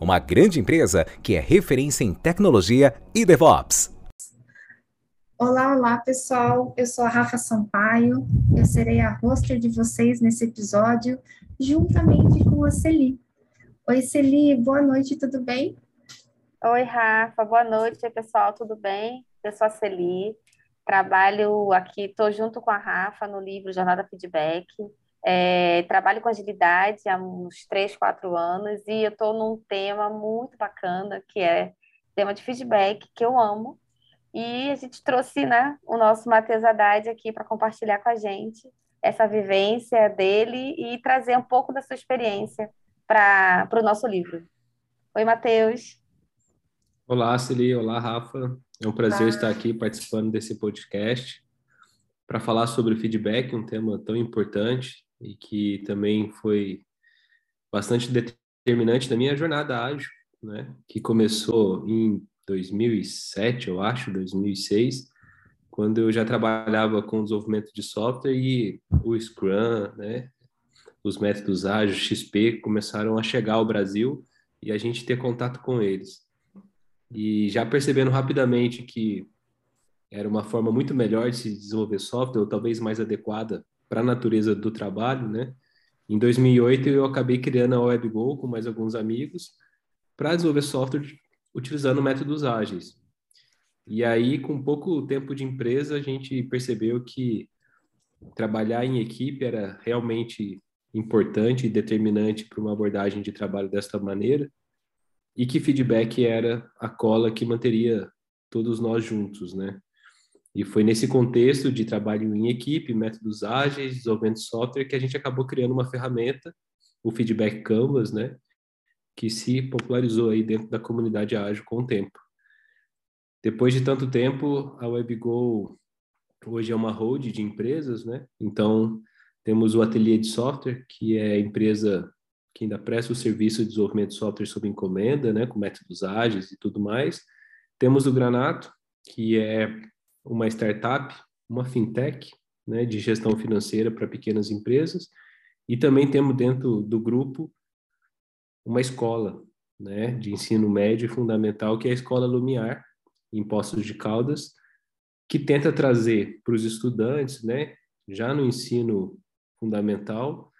uma grande empresa que é referência em tecnologia e DevOps. Olá, olá pessoal, eu sou a Rafa Sampaio, eu serei a hoster de vocês nesse episódio, juntamente com a Celi. Oi Celi, boa noite, tudo bem? Oi Rafa, boa noite pessoal, tudo bem? Eu sou a Celi, trabalho aqui, estou junto com a Rafa no livro Jornada Feedback, é, trabalho com agilidade há uns 3, 4 anos e eu estou num tema muito bacana, que é tema de feedback, que eu amo. E a gente trouxe né, o nosso Matheus Haddad aqui para compartilhar com a gente essa vivência dele e trazer um pouco da sua experiência para o nosso livro. Oi, Matheus. Olá, Celi. Olá, Rafa. É um prazer Olá. estar aqui participando desse podcast para falar sobre feedback, um tema tão importante e que também foi bastante determinante na minha jornada ágil, né? Que começou em 2007, eu acho, 2006, quando eu já trabalhava com desenvolvimento de software e o Scrum, né? Os métodos ágeis, XP, começaram a chegar ao Brasil e a gente ter contato com eles. E já percebendo rapidamente que era uma forma muito melhor de se desenvolver software, ou talvez mais adequada para a natureza do trabalho, né? Em 2008 eu acabei criando a WebGo com mais alguns amigos para desenvolver software utilizando métodos ágeis. E aí, com pouco tempo de empresa, a gente percebeu que trabalhar em equipe era realmente importante e determinante para uma abordagem de trabalho desta maneira, e que feedback era a cola que manteria todos nós juntos, né? E foi nesse contexto de trabalho em equipe, métodos ágeis, desenvolvimento de software, que a gente acabou criando uma ferramenta, o Feedback Canvas, né? Que se popularizou aí dentro da comunidade ágil com o tempo. Depois de tanto tempo, a WebGo hoje é uma hold de empresas, né? Então, temos o Ateliê de Software, que é a empresa que ainda presta o serviço de desenvolvimento de software sob encomenda, né? Com métodos ágeis e tudo mais. Temos o Granato, que é uma startup, uma fintech, né, de gestão financeira para pequenas empresas, e também temos dentro do grupo uma escola, né, de ensino médio e fundamental, que é a Escola Lumiar, em Poços de Caldas, que tenta trazer para os estudantes, né, já no ensino fundamental,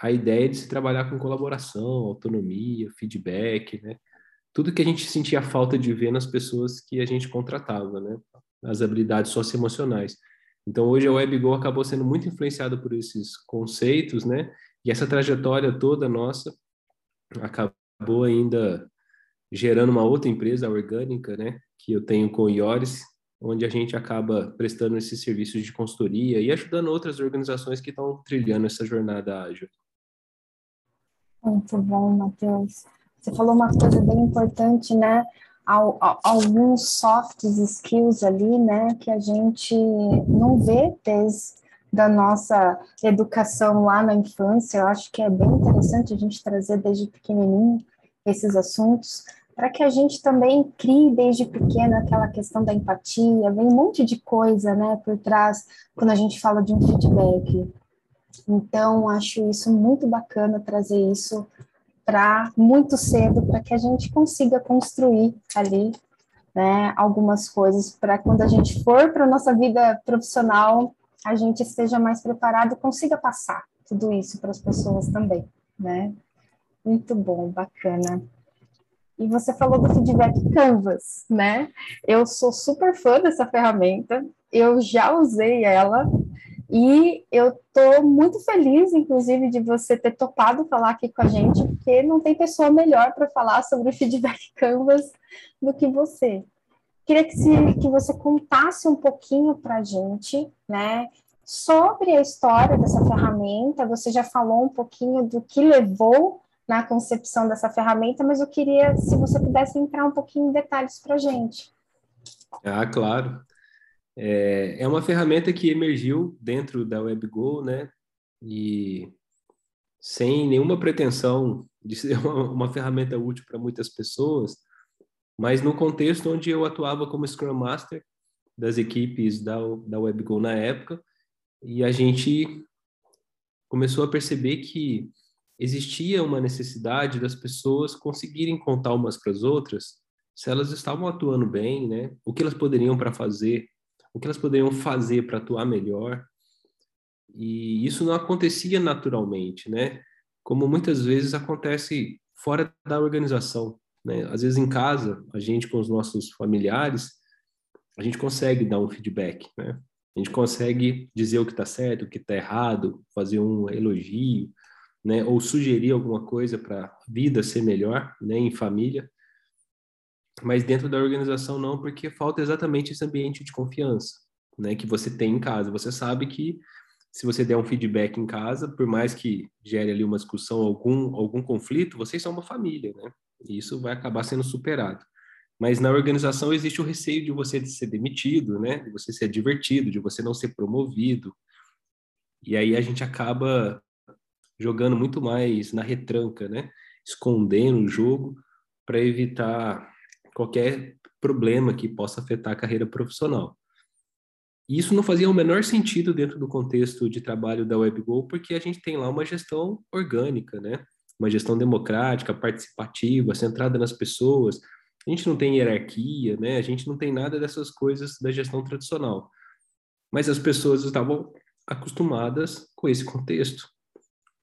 a ideia de se trabalhar com colaboração, autonomia, feedback, né, tudo que a gente sentia falta de ver nas pessoas que a gente contratava, né? As habilidades socioemocionais. Então, hoje a WebGo acabou sendo muito influenciada por esses conceitos, né? E essa trajetória toda nossa acabou ainda gerando uma outra empresa, a Orgânica, né? Que eu tenho com o Ioris, onde a gente acaba prestando esses serviços de consultoria e ajudando outras organizações que estão trilhando essa jornada ágil. Muito bom, Matheus. Você falou uma coisa bem importante, né? Alguns soft skills ali, né, que a gente não vê desde da nossa educação lá na infância. Eu acho que é bem interessante a gente trazer desde pequenininho esses assuntos, para que a gente também crie desde pequeno aquela questão da empatia, vem um monte de coisa, né, por trás quando a gente fala de um feedback. Então, acho isso muito bacana trazer isso para muito cedo, para que a gente consiga construir ali né, algumas coisas, para quando a gente for para a nossa vida profissional, a gente esteja mais preparado e consiga passar tudo isso para as pessoas também, né? Muito bom, bacana. E você falou do feedback Canvas, né? Eu sou super fã dessa ferramenta, eu já usei ela E eu estou muito feliz, inclusive, de você ter topado falar aqui com a gente, porque não tem pessoa melhor para falar sobre o feedback Canvas do que você. Queria que, se, que você contasse um pouquinho para a gente, né, sobre a história dessa ferramenta. Você já falou um pouquinho do que levou na concepção dessa ferramenta, mas eu queria, se você pudesse entrar um pouquinho em detalhes para a gente. Ah, claro. É, é uma ferramenta que emergiu dentro da WebGo, né? E sem nenhuma pretensão de ser uma, uma ferramenta útil para muitas pessoas, mas no contexto onde eu atuava como Scrum Master das equipes da, da WebGo na época, e a gente começou a perceber que existia uma necessidade das pessoas conseguirem contar umas para as outras se elas estavam atuando bem, né? O que elas poderiam para fazer o que elas poderiam fazer para atuar melhor. E isso não acontecia naturalmente, né? Como muitas vezes acontece fora da organização, né? Às vezes em casa, a gente com os nossos familiares, a gente consegue dar um feedback, né? A gente consegue dizer o que está certo, o que está errado, fazer um elogio, né? Ou sugerir alguma coisa para a vida ser melhor, né? Em família mas dentro da organização não, porque falta exatamente esse ambiente de confiança, né, que você tem em casa. Você sabe que se você der um feedback em casa, por mais que gere ali uma discussão, algum algum conflito, vocês são uma família, né? E isso vai acabar sendo superado. Mas na organização existe o receio de você ser demitido, né? De você ser divertido, de você não ser promovido. E aí a gente acaba jogando muito mais na retranca, né? Escondendo o jogo para evitar qualquer problema que possa afetar a carreira profissional. Isso não fazia o menor sentido dentro do contexto de trabalho da WebGo, porque a gente tem lá uma gestão orgânica, né? Uma gestão democrática, participativa, centrada nas pessoas. A gente não tem hierarquia, né? A gente não tem nada dessas coisas da gestão tradicional. Mas as pessoas estavam acostumadas com esse contexto.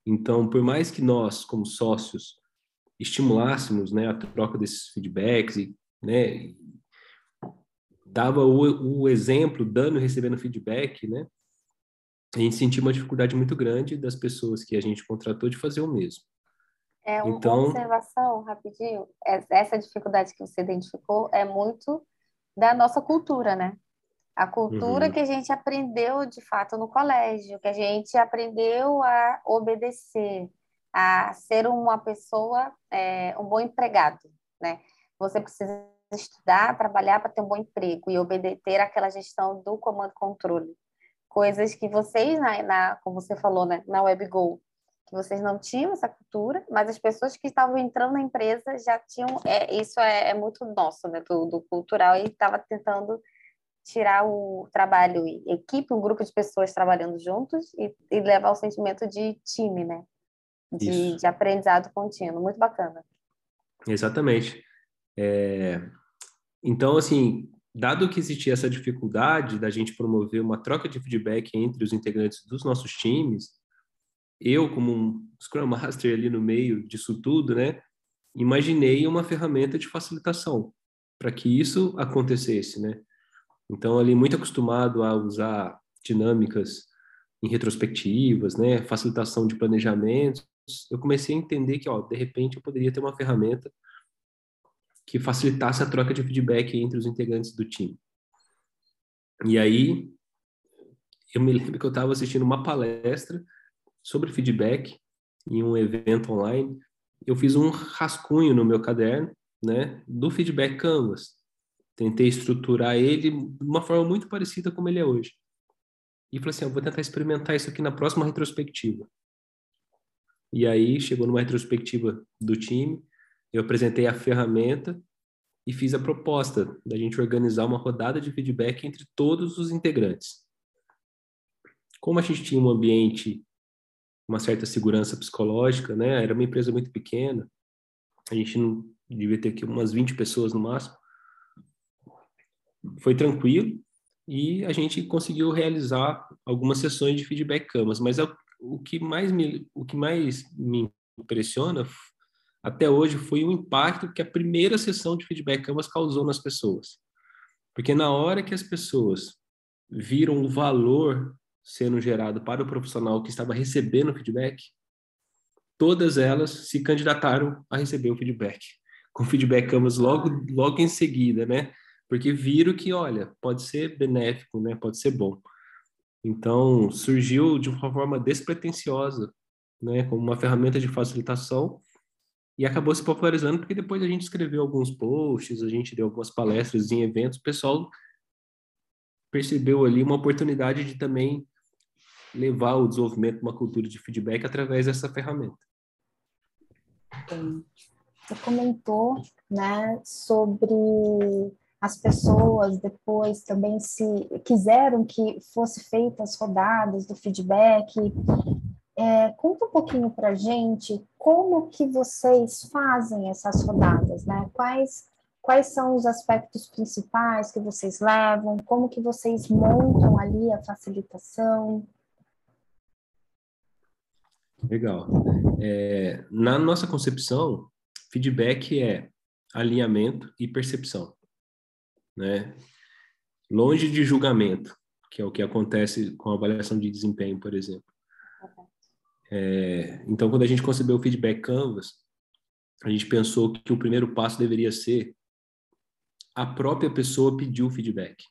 Então, por mais que nós, como sócios, estimulássemos né, a troca desses feedbacks e né, dava o, o exemplo, dando e recebendo feedback, né, a gente sentia uma dificuldade muito grande das pessoas que a gente contratou de fazer o mesmo. É uma então, observação, rapidinho. Essa dificuldade que você identificou é muito da nossa cultura, né? A cultura uhum. que a gente aprendeu de fato no colégio, que a gente aprendeu a obedecer, a ser uma pessoa, é, um bom empregado, né? Você precisa estudar, trabalhar para ter um bom emprego e obedecer aquela gestão do comando-controle. Coisas que vocês, na, na, como você falou, né, na WebGo, que vocês não tinham essa cultura, mas as pessoas que estavam entrando na empresa já tinham. É, isso é, é muito nosso, né, do, do cultural, e estava tentando tirar o trabalho e equipe, um grupo de pessoas trabalhando juntos e, e levar o sentimento de time, né? de, de aprendizado contínuo. Muito bacana. Exatamente. É... Então, assim, dado que existia essa dificuldade da gente promover uma troca de feedback entre os integrantes dos nossos times, eu, como um Scrum Master ali no meio disso tudo, né, imaginei uma ferramenta de facilitação para que isso acontecesse, né? Então, ali, muito acostumado a usar dinâmicas em retrospectivas, né, facilitação de planejamentos, eu comecei a entender que, ó, de repente, eu poderia ter uma ferramenta que facilitasse a troca de feedback entre os integrantes do time. E aí, eu me lembro que eu estava assistindo uma palestra sobre feedback em um evento online. Eu fiz um rascunho no meu caderno, né, do feedback Canvas. Tentei estruturar ele de uma forma muito parecida como ele é hoje. E falei assim, eu vou tentar experimentar isso aqui na próxima retrospectiva. E aí chegou numa retrospectiva do time, eu apresentei a ferramenta e fiz a proposta da gente organizar uma rodada de feedback entre todos os integrantes. Como a gente tinha um ambiente, uma certa segurança psicológica, né? Era uma empresa muito pequena, a gente não devia ter aqui umas 20 pessoas no máximo. Foi tranquilo e a gente conseguiu realizar algumas sessões de feedback camas, mas o que mais me, o que mais me impressiona até hoje foi o impacto que a primeira sessão de feedback Canvas causou nas pessoas. Porque na hora que as pessoas viram o valor sendo gerado para o profissional que estava recebendo o feedback, todas elas se candidataram a receber o feedback, com feedback Canvas logo, logo em seguida, né? Porque viram que, olha, pode ser benéfico, né? Pode ser bom. Então, surgiu de uma forma despretensiosa, né? Como uma ferramenta de facilitação e acabou se popularizando porque depois a gente escreveu alguns posts, a gente deu algumas palestras em eventos, o pessoal percebeu ali uma oportunidade de também levar o desenvolvimento de uma cultura de feedback através dessa ferramenta. Você comentou, né, sobre as pessoas depois também se quiseram que fosse feitas rodadas do feedback. É, conta um pouquinho para gente como que vocês fazem essas rodadas, né? Quais quais são os aspectos principais que vocês levam? Como que vocês montam ali a facilitação? Legal. É, na nossa concepção, feedback é alinhamento e percepção, né? Longe de julgamento, que é o que acontece com a avaliação de desempenho, por exemplo. É, então, quando a gente concebeu o feedback Canvas, a gente pensou que o primeiro passo deveria ser a própria pessoa pedir o feedback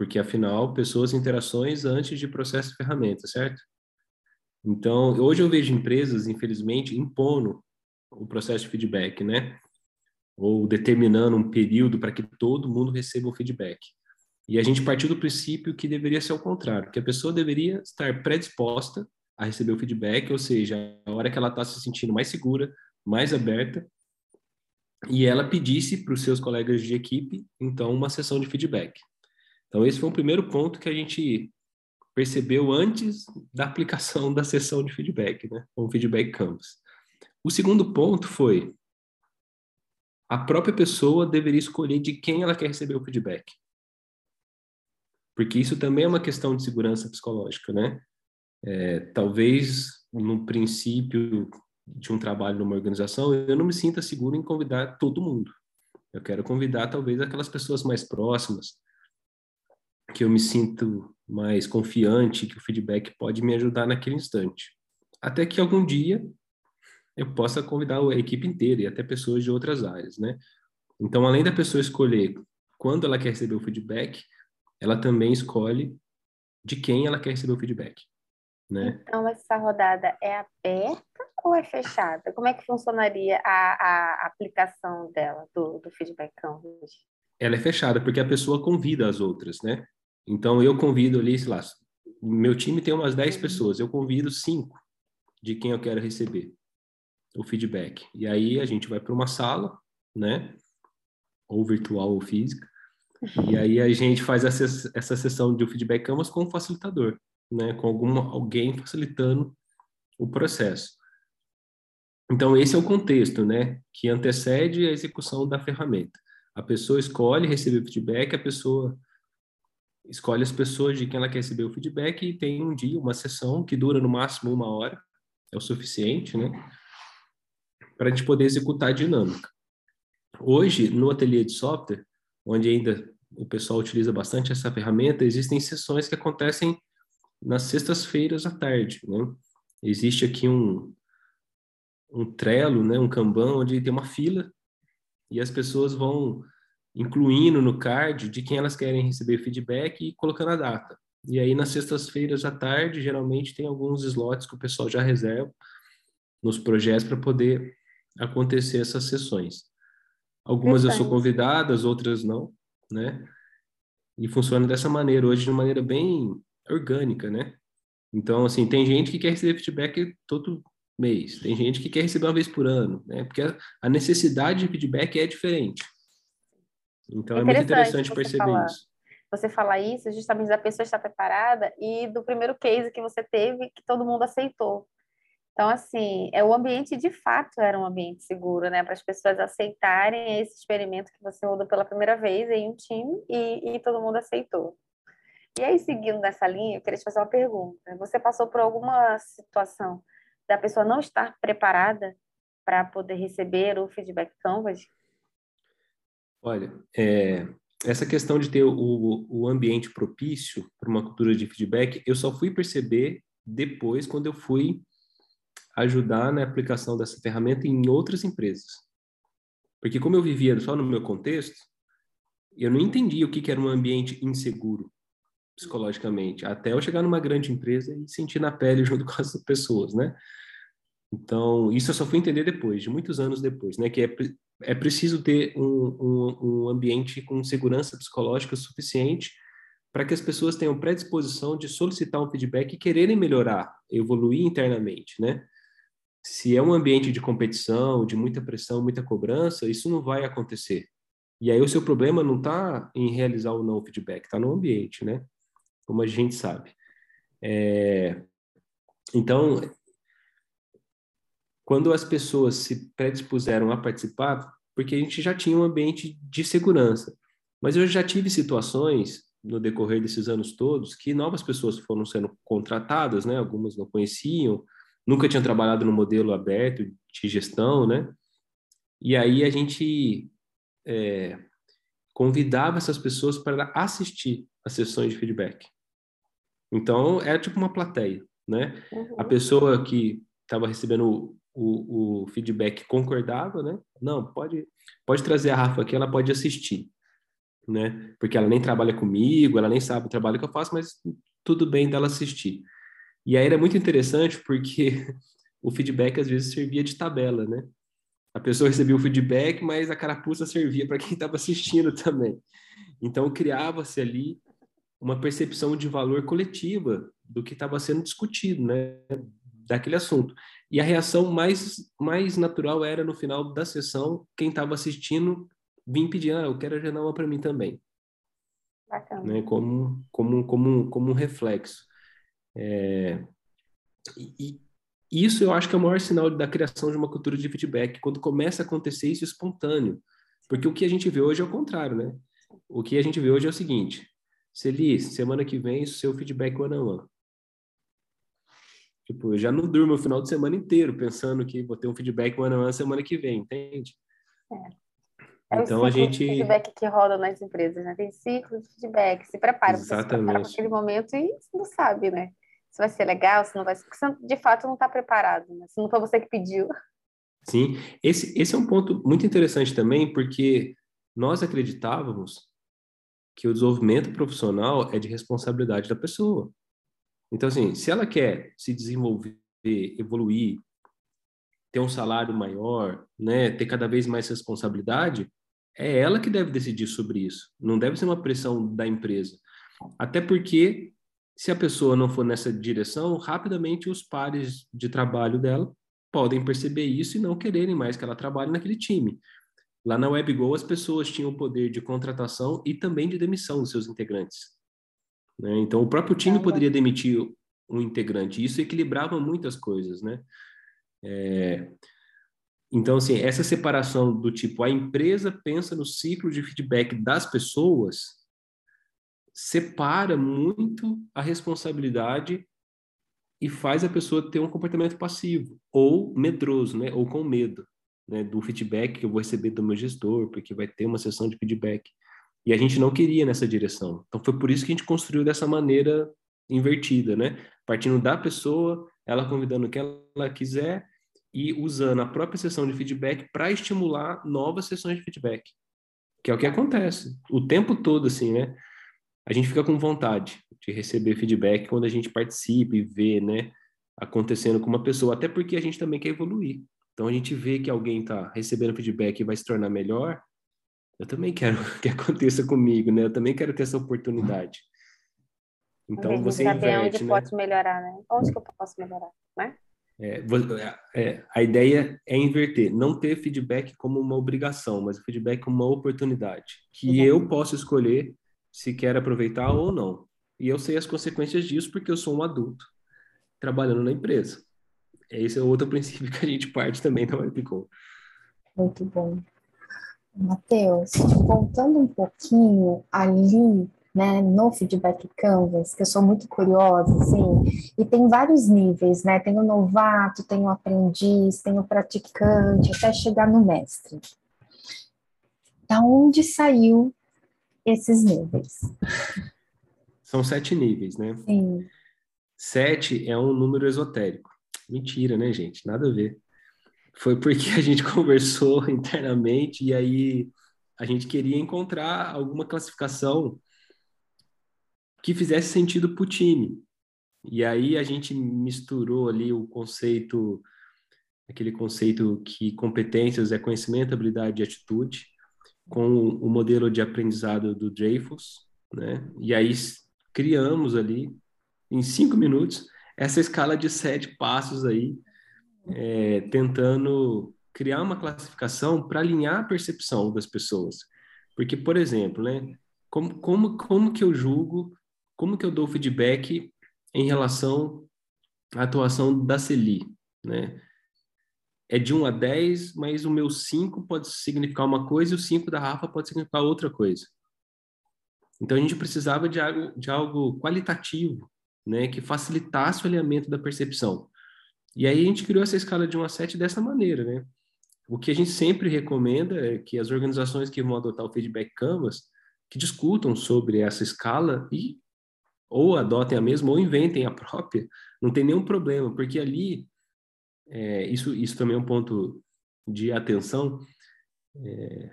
porque afinal, pessoas interações antes de processo de ferramenta, certo? Então, hoje eu vejo empresas, infelizmente, impondo o processo de feedback, né? Ou determinando um período para que todo mundo receba o feedback. E a gente partiu do princípio que deveria ser o contrário, que a pessoa deveria estar predisposta a receber o feedback, ou seja, a hora que ela está se sentindo mais segura, mais aberta, e ela pedisse para os seus colegas de equipe, então, uma sessão de feedback. Então, esse foi o primeiro ponto que a gente percebeu antes da aplicação da sessão de feedback, né? O feedback canvas. O segundo ponto foi a própria pessoa deveria escolher de quem ela quer receber o feedback. Porque isso também é uma questão de segurança psicológica, né? É, talvez no princípio de um trabalho numa organização, eu não me sinta seguro em convidar todo mundo. Eu quero convidar talvez aquelas pessoas mais próximas, que eu me sinto mais confiante, que o feedback pode me ajudar naquele instante. Até que algum dia eu possa convidar a equipe inteira e até pessoas de outras áreas, né? Então, além da pessoa escolher quando ela quer receber o feedback, ela também escolhe de quem ela quer receber o feedback, né? Então, essa rodada é aberta ou é fechada? Como é que funcionaria a, a aplicação dela, do, do feedback canvas? Ela é fechada porque a pessoa convida as outras, né? Então, eu convido ali, sei lá, meu time tem umas 10 pessoas, eu convido cinco de quem eu quero receber o feedback. E aí a gente vai para uma sala, né? Ou virtual ou física. E aí a gente faz essa, essa sessão de feedback canvas com o facilitador, né? Com algum, alguém facilitando o processo. Então, esse é o contexto, né? Que antecede a execução da ferramenta. A pessoa escolhe receber feedback, a pessoa escolhe as pessoas de quem ela quer receber o feedback e tem um dia, uma sessão que dura no máximo uma hora, é o suficiente, né? Para a gente poder executar a dinâmica. Hoje, no ateliê de software, onde ainda o pessoal utiliza bastante essa ferramenta, existem sessões que acontecem nas sextas-feiras à tarde, né? Existe aqui um, um Trello, né, um Kanban, onde tem uma fila e as pessoas vão incluindo no card de quem elas querem receber feedback e colocando a data. E aí, nas sextas-feiras à tarde, geralmente tem alguns slots que o pessoal já reserva nos projetos para poder acontecer essas sessões. Algumas eu sou convidada, as outras não, né? E funciona dessa maneira, hoje de maneira bem orgânica, né? Então, assim, tem gente que quer receber feedback todo mês, tem gente que quer receber uma vez por ano, né? Porque a necessidade de feedback é diferente. Então é, é muito interessante perceber falar, isso. Você falar isso justamente a pessoa estar preparada e do primeiro case que você teve que todo mundo aceitou. Então, assim, é o ambiente de fato era um ambiente seguro, né, para as pessoas aceitarem esse experimento que você mudou pela primeira vez em um time e, e todo mundo aceitou. E aí, seguindo nessa linha, eu queria te fazer uma pergunta. Você passou por alguma situação da pessoa não estar preparada para poder receber o feedback Canvas? Olha, é, essa questão de ter o, o ambiente propício para uma cultura de feedback, eu só fui perceber depois quando eu fui ajudar na aplicação dessa ferramenta em outras empresas. Porque como eu vivia só no meu contexto, eu não entendia o que, era um ambiente inseguro psicologicamente, até eu chegar numa grande empresa e sentir na pele junto com as pessoas, né? Então, isso eu só fui entender depois, de muitos anos depois, né? Que é, é preciso ter um, um, um ambiente com segurança psicológica suficiente para que as pessoas tenham predisposição de solicitar um feedback e quererem melhorar, evoluir internamente, né? Se é um ambiente de competição, de muita pressão, muita cobrança, isso não vai acontecer. E aí o seu problema não está em realizar ou não o feedback, está no ambiente, né? Como a gente sabe. É... Então, quando as pessoas se predispuseram a participar, porque a gente já tinha um ambiente de segurança. Mas eu já tive situações no decorrer desses anos todos que novas pessoas foram sendo contratadas, né? Algumas não conheciam, nunca tinham trabalhado no modelo aberto de gestão, né? E aí a gente é, convidava essas pessoas para assistir as sessões de feedback. Então era tipo uma plateia, né? Uhum. A pessoa que estava recebendo o, o feedback concordava, né? Não, pode, pode trazer a Rafa aqui, ela pode assistir, né? Porque ela nem trabalha comigo, ela nem sabe o trabalho que eu faço, mas tudo bem dela assistir. E aí era muito interessante porque o feedback às vezes servia de tabela, né? A pessoa recebia o feedback, mas a carapuça servia para quem estava assistindo também. Então criava-se ali uma percepção de valor coletiva do que estava sendo discutido, né? Daquele assunto. E a reação mais, mais natural era, no final da sessão, quem estava assistindo vir pedir, ah, eu quero agendar uma para mim também. Bacana. Né? Como, como, como, como um reflexo. É... E, e isso eu acho que é o maior sinal da criação de uma cultura de feedback, quando começa a acontecer isso espontâneo. Porque o que a gente vê hoje é o contrário, né? O que a gente vê hoje é o seguinte: Celi, semana que vem, seu feedback one on one. Tipo, eu já não durmo o final de semana inteiro pensando que vou ter um feedback one on one semana que vem, entende? É. É então a gente feedback que roda nas empresas, né? Tem ciclo de feedback, se prepara, Exatamente. para aquele momento e não sabe, né? Se vai ser legal, se não vai, porque você, de fato não está preparado, né? Se não foi você que pediu. Sim, esse esse é um ponto muito interessante também, porque nós acreditávamos que o desenvolvimento profissional é de responsabilidade da pessoa. Então, assim, se ela quer se desenvolver, evoluir, ter um salário maior, né, ter cada vez mais responsabilidade, é ela que deve decidir sobre isso. Não deve ser uma pressão da empresa. Até porque, se a pessoa não for nessa direção, rapidamente os pares de trabalho dela podem perceber isso e não quererem mais que ela trabalhe naquele time. Lá na WebGo, as pessoas tinham o poder de contratação e também de demissão dos seus integrantes. Né? Então, o próprio time poderia demitir um integrante. Isso equilibrava muitas coisas, né? É... Então, assim, essa separação do tipo, a empresa pensa no ciclo de feedback das pessoas, separa muito a responsabilidade e faz a pessoa ter um comportamento passivo ou medroso, né? Ou com medo, né? Do feedback que eu vou receber do meu gestor, porque vai ter uma sessão de feedback. E a gente não queria nessa direção. Então foi por isso que a gente construiu dessa maneira invertida, né? Partindo da pessoa, ela convidando o que ela quiser e usando a própria sessão de feedback para estimular novas sessões de feedback. Que é o que acontece o tempo todo, assim, né? A gente fica com vontade de receber feedback quando a gente participa e vê, né? Acontecendo com uma pessoa, até porque a gente também quer evoluir. Então a gente vê que alguém está recebendo feedback e vai se tornar melhor, eu também quero que aconteça comigo, né? Eu também quero ter essa oportunidade. Então você inverte, onde né? pode melhorar, né? Onde que eu posso melhorar, né? É, é, é, a ideia é inverter, não ter feedback como uma obrigação, mas o feedback como uma oportunidade, que uhum. eu posso escolher se quer aproveitar ou não. E eu sei as consequências disso porque eu sou um adulto trabalhando na empresa. Esse é outro princípio que a gente parte também da Webcom. Muito bom. Matheus, voltando um pouquinho ali, né, no feedback canvas, que eu sou muito curiosa, assim, e tem vários níveis, né, tem o novato, tem o aprendiz, tem o praticante, até chegar no mestre. Da onde saiu esses níveis. São sete níveis, né? Sim. Sete é um número esotérico. Mentira, né, gente? Nada a ver. Foi porque a gente conversou internamente e aí a gente queria encontrar alguma classificação que fizesse sentido para o time. E aí a gente misturou ali o conceito, aquele conceito que competências é conhecimento, habilidade e atitude, com o modelo de aprendizado do Dreyfus, né? E aí criamos ali, em cinco minutos, essa escala de sete passos aí, é, tentando criar uma classificação para alinhar a percepção das pessoas. Porque, por exemplo, né, como, como, como que eu julgo, como que eu dou feedback em relação à atuação da Celi, né? É de 1 a 10, mas o meu 5 pode significar uma coisa e o 5 da Rafa pode significar outra coisa. Então a gente precisava de algo, de algo qualitativo, né, que facilitasse o alinhamento da percepção. E aí a gente criou essa escala de 1 a 7 dessa maneira, né? O que a gente sempre recomenda é que as organizações que vão adotar o feedback canvas que discutam sobre essa escala e ou adotem a mesma ou inventem a própria, não tem nenhum problema, porque ali é, isso isso também é um ponto de atenção. É,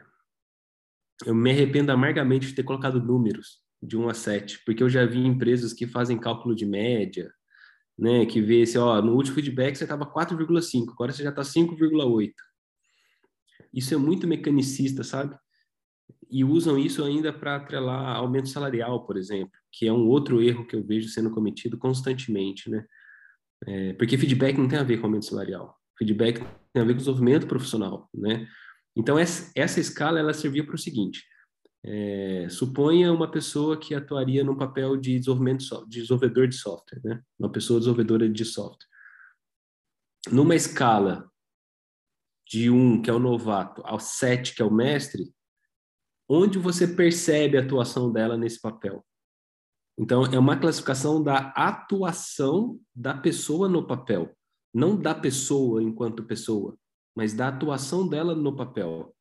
eu me arrependo amargamente de ter colocado números de 1 a 7, porque eu já vi empresas que fazem cálculo de média, né, que vê se, ó, no último feedback você estava 4,5, agora você já está 5,8. Isso é muito mecanicista, sabe? E usam isso ainda para atrelar aumento salarial, por exemplo, que é um outro erro que eu vejo sendo cometido constantemente, né? É, porque feedback não tem a ver com aumento salarial. Feedback tem a ver com desenvolvimento profissional, né? Então, essa, essa escala, ela servia para o seguinte, é, suponha uma pessoa que atuaria no papel de desenvolvimento de desenvolvedor de software, né? Uma pessoa desenvolvedora de software. Numa escala de um, que é o novato, ao sete, que é o mestre, onde você percebe a atuação dela nesse papel? Então, é uma classificação da atuação da pessoa no papel, não da pessoa enquanto pessoa, mas da atuação dela no papel.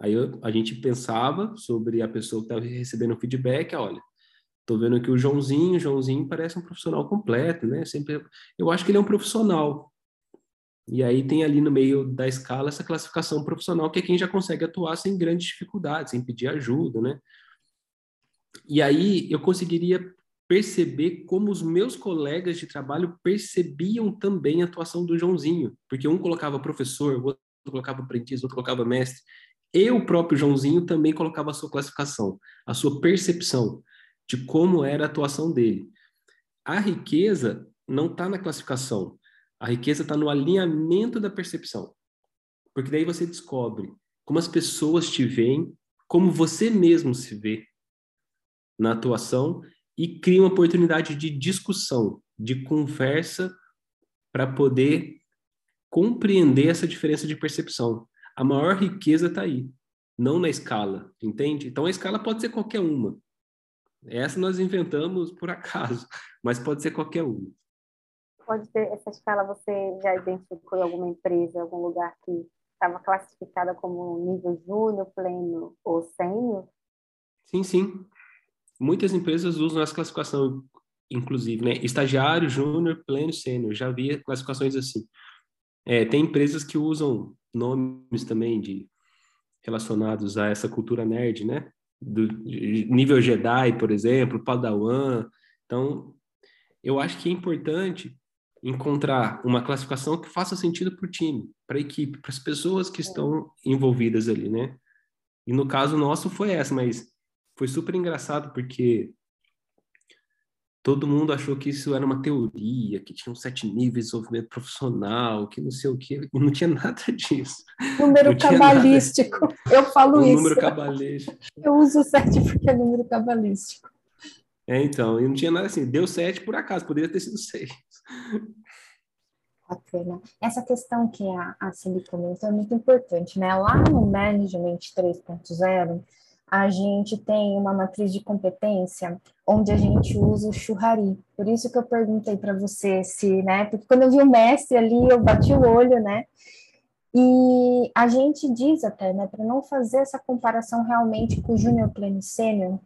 Aí eu, a gente pensava sobre a pessoa que estava recebendo feedback, olha, tô vendo que o Joãozinho, o Joãozinho parece um profissional completo, né? Sempre, eu acho que ele é um profissional, e aí tem ali no meio da escala essa classificação profissional, que é quem já consegue atuar sem grandes dificuldades, sem pedir ajuda, né? E aí eu conseguiria perceber como os meus colegas de trabalho percebiam também a atuação do Joãozinho, porque um colocava professor, o outro colocava aprendiz, o outro colocava mestre. E o próprio Joãozinho também colocava a sua classificação, a sua percepção de como era a atuação dele. A riqueza não está na classificação, a riqueza está no alinhamento da percepção. Porque daí você descobre como as pessoas te veem, como você mesmo se vê na atuação e cria uma oportunidade de discussão, de conversa para poder compreender essa diferença de percepção. A maior riqueza está aí, não na escala, entende? Então a escala pode ser qualquer uma. Essa nós inventamos por acaso, mas pode ser qualquer uma pode ter essa escala, você já identificou em alguma empresa, algum lugar que estava classificada como nível júnior, pleno ou sênior? Sim, sim. Muitas empresas usam essa classificação, inclusive, né? Estagiário, júnior, pleno, sênior. Já havia classificações assim. É, tem empresas que usam nomes também de relacionados a essa cultura nerd, né? Do nível Jedi, por exemplo, Padawan. Então, eu acho que é importante encontrar uma classificação que faça sentido para o time, para a equipe, para as pessoas que estão envolvidas ali, né? E no caso nosso foi essa, mas foi super engraçado porque todo mundo achou que isso era uma teoria, que tinham sete níveis de desenvolvimento profissional, que não sei o quê, e não tinha nada disso. Número cabalístico, nada... eu falo o isso. Número cabalístico. Eu uso sete porque é número cabalístico. É, então, e não tinha nada assim, deu sete por acaso, poderia ter sido seis. Bacana. Essa questão que a, a Cindy comentou é muito importante, né? Lá no Management 3.0, a gente tem uma matriz de competência onde a gente usa o churrari. Por isso que eu perguntei para você se, né? Porque quando eu vi o mestre ali, eu bati o olho, né? E a gente diz até, né, para não fazer essa comparação realmente com o júnior pleno sênior,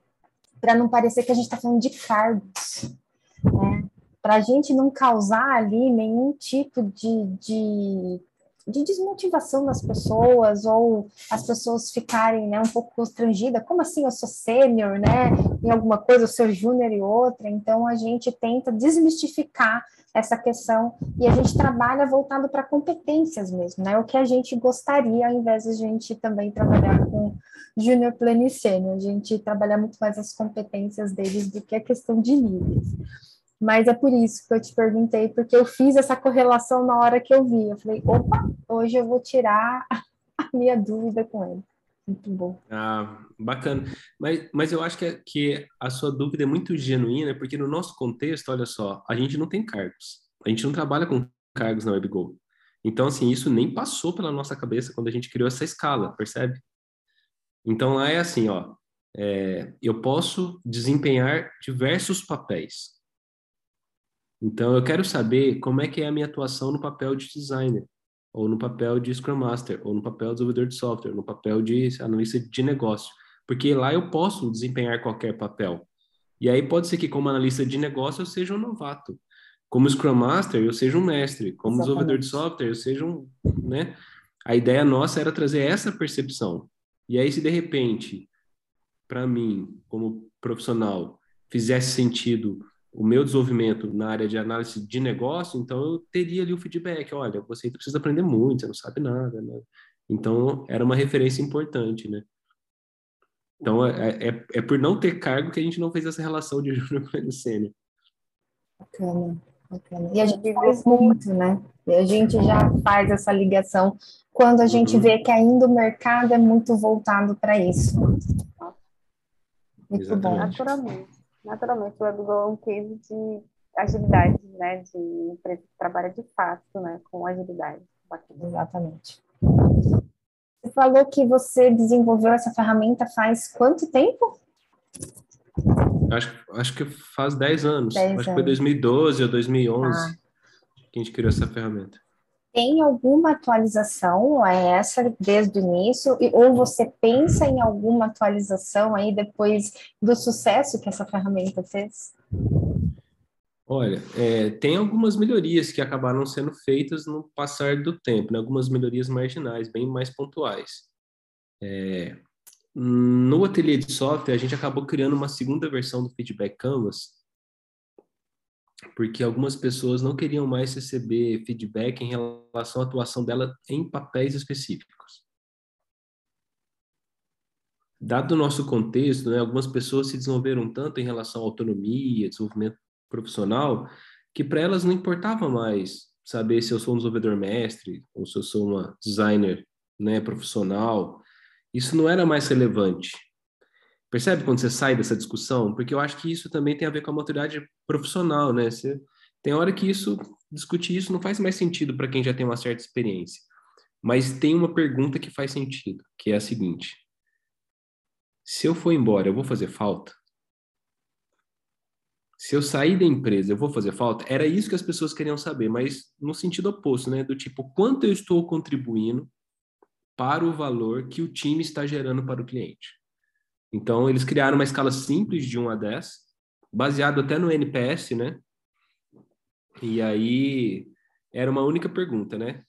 para não parecer que a gente está falando de cargos, né? Para a gente não causar ali nenhum tipo de, de, de, desmotivação nas pessoas ou as pessoas ficarem né, um pouco constrangidas. Como assim eu sou sênior, né? Em alguma coisa, eu sou júnior e outra. Então a gente tenta desmistificar essa questão e a gente trabalha voltado para competências mesmo, né? O que a gente gostaria, ao invés de a gente também trabalhar com júnior, pleno e sênior, a gente trabalha muito mais as competências deles do que a questão de níveis. Mas é por isso que eu te perguntei, porque eu fiz essa correlação na hora que eu vi. Eu falei, opa, hoje eu vou tirar a minha dúvida com ele. Muito bom. Ah, bacana. Mas, mas eu acho que, é, que a sua dúvida é muito genuína, porque no nosso contexto, olha só, a gente não tem cargos. A gente não trabalha com cargos na WebGo. Então, assim, isso nem passou pela nossa cabeça quando a gente criou essa escala, percebe? Então, lá é assim, ó, é, eu posso desempenhar diversos papéis. Então, eu quero saber como é que é a minha atuação no papel de designer ou no papel de Scrum Master, ou no papel de desenvolvedor de software, no papel de analista de negócio, porque lá eu posso desempenhar qualquer papel. E aí pode ser que como analista de negócio eu seja um novato, como Scrum Master eu seja um mestre, como Exatamente. desenvolvedor de software eu seja um, né? A ideia nossa era trazer essa percepção. E aí se de repente, para mim, como profissional, fizesse sentido o meu desenvolvimento na área de análise de negócio, então eu teria ali o feedback, olha, você precisa aprender muito, você não sabe nada, né? Então, era uma referência importante, né? Então, é, é, é por não ter cargo que a gente não fez essa relação de júnior com sênior. Bacana, bacana. E a gente faz muito, né? E a gente já faz essa ligação quando a gente uhum. vê que ainda o mercado é muito voltado para isso. Muito Exatamente. bom. Naturalmente naturalmente o WebGo é um case de agilidade, né, de empresa que trabalha de fato, né, com agilidade. Bacana. Exatamente. Você falou que você desenvolveu essa ferramenta faz quanto tempo? Acho, acho que faz 10 anos. 10 acho anos. que foi 2012 ou 2011 ah. que a gente criou essa ferramenta tem alguma atualização é essa desde o início ou você pensa em alguma atualização aí depois do sucesso que essa ferramenta fez? Olha, é, tem algumas melhorias que acabaram sendo feitas no passar do tempo, né? algumas melhorias marginais, bem mais pontuais. É, no ateliê de software, a gente acabou criando uma segunda versão do Feedback Canvas, porque algumas pessoas não queriam mais receber feedback em relação à atuação dela em papéis específicos. Dado o nosso contexto, né, algumas pessoas se desenvolveram tanto em relação à autonomia, desenvolvimento profissional, que para elas não importava mais saber se eu sou um desenvolvedor mestre ou se eu sou uma designer né, profissional. Isso não era mais relevante. Percebe quando você sai dessa discussão? Porque eu acho que isso também tem a ver com a maturidade profissional, né? Você, tem hora que isso, discutir isso não faz mais sentido para quem já tem uma certa experiência. Mas tem uma pergunta que faz sentido, que é a seguinte: se eu for embora, eu vou fazer falta? Se eu sair da empresa, eu vou fazer falta? Era isso que as pessoas queriam saber, mas no sentido oposto, né? Do tipo, quanto eu estou contribuindo para o valor que o time está gerando para o cliente? Então, eles criaram uma escala simples de 1 a 10, baseado até no NPS, né? E aí era uma única pergunta, né?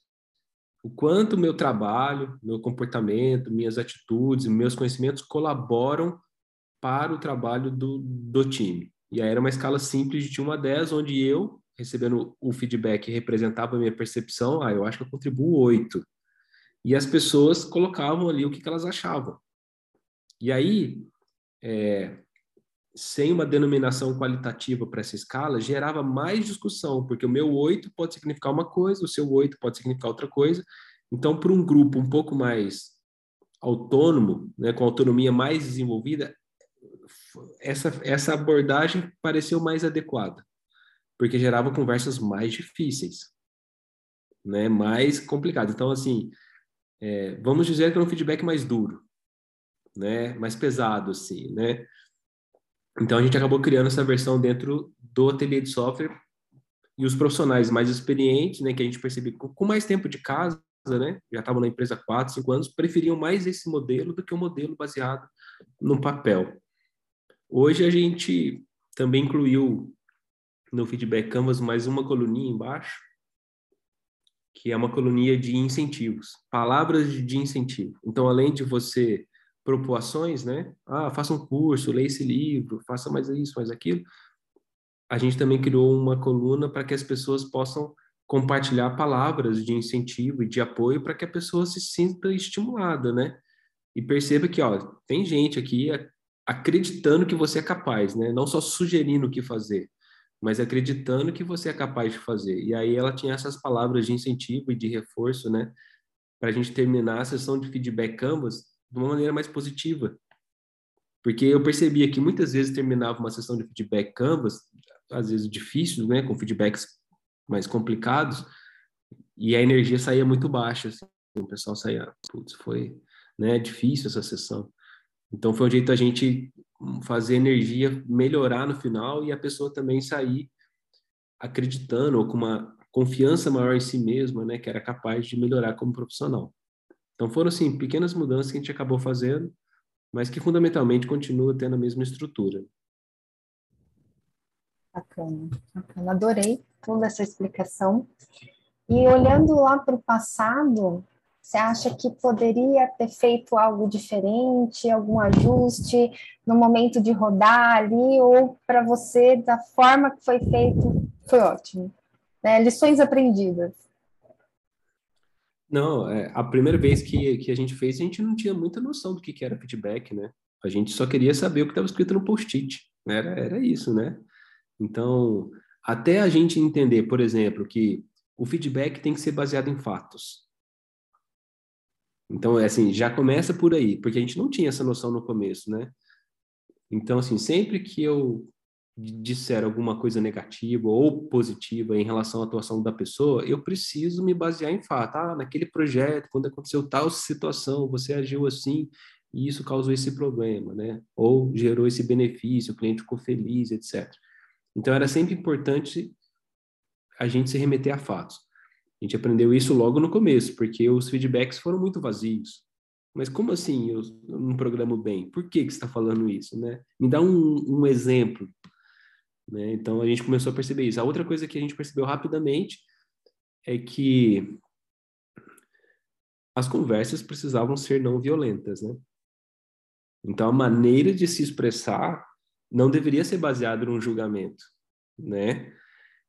O quanto meu trabalho, meu comportamento, minhas atitudes, meus conhecimentos colaboram para o trabalho do, do time. E aí era uma escala simples de 1 a 10, onde eu, recebendo o feedback, representava a minha percepção, ah, eu acho que eu contribuo 8. E as pessoas colocavam ali o que, que elas achavam. E aí, é, sem uma denominação qualitativa para essa escala, gerava mais discussão, porque o meu 8 pode significar uma coisa, o seu 8 pode significar outra coisa. Então, para um grupo um pouco mais autônomo, né, com autonomia mais desenvolvida, essa, essa abordagem pareceu mais adequada, porque gerava conversas mais difíceis, né, mais complicadas. Então, assim, é, vamos dizer que é um feedback mais duro né? Mais pesado, assim, né? Então a gente acabou criando essa versão dentro do ateliê de software e os profissionais mais experientes, né, que a gente percebeu com mais tempo de casa, né, já estavam na empresa há 4, 5 anos, preferiam mais esse modelo do que o modelo baseado no papel. Hoje a gente também incluiu no Feedback Canvas mais uma coluninha embaixo, que é uma coluninha de incentivos, palavras de incentivo. Então, além de você propor ações, né? Ah, faça um curso, leia esse livro, faça mais isso, mais aquilo. A gente também criou uma coluna para que as pessoas possam compartilhar palavras de incentivo e de apoio para que a pessoa se sinta estimulada, né? E perceba que, ó, tem gente aqui acreditando que você é capaz, né? Não só sugerindo o que fazer, mas acreditando que você é capaz de fazer. E aí ela tinha essas palavras de incentivo e de reforço, né? Para a gente terminar a sessão de feedback Canvas de uma maneira mais positiva. Porque eu percebia que muitas vezes terminava uma sessão de feedback Canvas, às vezes difícil, né? Com feedbacks mais complicados, e a energia saía muito baixa. Assim. O pessoal saía, putz, foi né, difícil essa sessão. Então foi um jeito a gente fazer energia melhorar no final e a pessoa também sair acreditando ou com uma confiança maior em si mesma, né, que era capaz de melhorar como profissional. Então foram assim pequenas mudanças que a gente acabou fazendo, mas que fundamentalmente continua tendo a mesma estrutura. Bacana, bacana. Adorei toda essa explicação. E olhando lá para o passado, você acha que poderia ter feito algo diferente, algum ajuste no momento de rodar ali, ou para você, da forma que foi feito, foi ótimo? Né? Lições aprendidas. Não, é, a primeira vez que, que a gente fez, a gente não tinha muita noção do que, que era feedback, né? A gente só queria saber o que estava escrito no post-it. Era, era isso, né? Então, até a gente entender, por exemplo, que o feedback tem que ser baseado em fatos. Então, é assim, já começa por aí, porque a gente não tinha essa noção no começo, né? Então, assim, sempre que eu disser alguma coisa negativa ou positiva em relação à atuação da pessoa, eu preciso me basear em fato. Ah, naquele projeto, quando aconteceu tal situação, você agiu assim e isso causou esse problema, né? Ou gerou esse benefício, o cliente ficou feliz, etc. Então, era sempre importante a gente se remeter a fatos. A gente aprendeu isso logo no começo, porque os feedbacks foram muito vazios. Mas como assim eu não programo bem? Por que, que você está falando isso? Né? Me dá um, um exemplo. Né? Então a gente começou a perceber isso. A outra coisa que a gente percebeu rapidamente é que as conversas precisavam ser não violentas. Né? Então a maneira de se expressar não deveria ser baseada num julgamento. Né?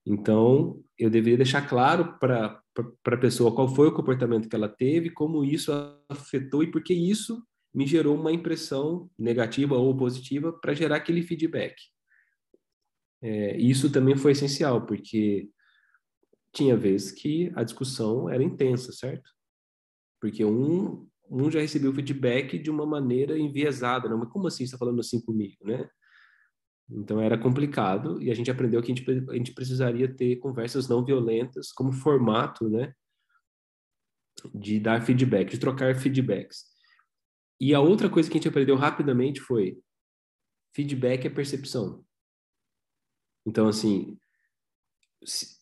Então, eu deveria deixar claro para a pessoa qual foi o comportamento que ela teve, como isso afetou e por que isso me gerou uma impressão negativa ou positiva para gerar aquele feedback. É, isso também foi essencial, porque tinha vezes que a discussão era intensa, certo? Porque um, um já recebeu feedback de uma maneira enviesada, não, mas como assim você está falando assim comigo, né? Então era complicado e a gente aprendeu que a gente, a gente precisaria ter conversas não violentas como formato, né? De dar feedback, de trocar feedbacks. E a outra coisa que a gente aprendeu rapidamente foi feedback é percepção. Então, assim,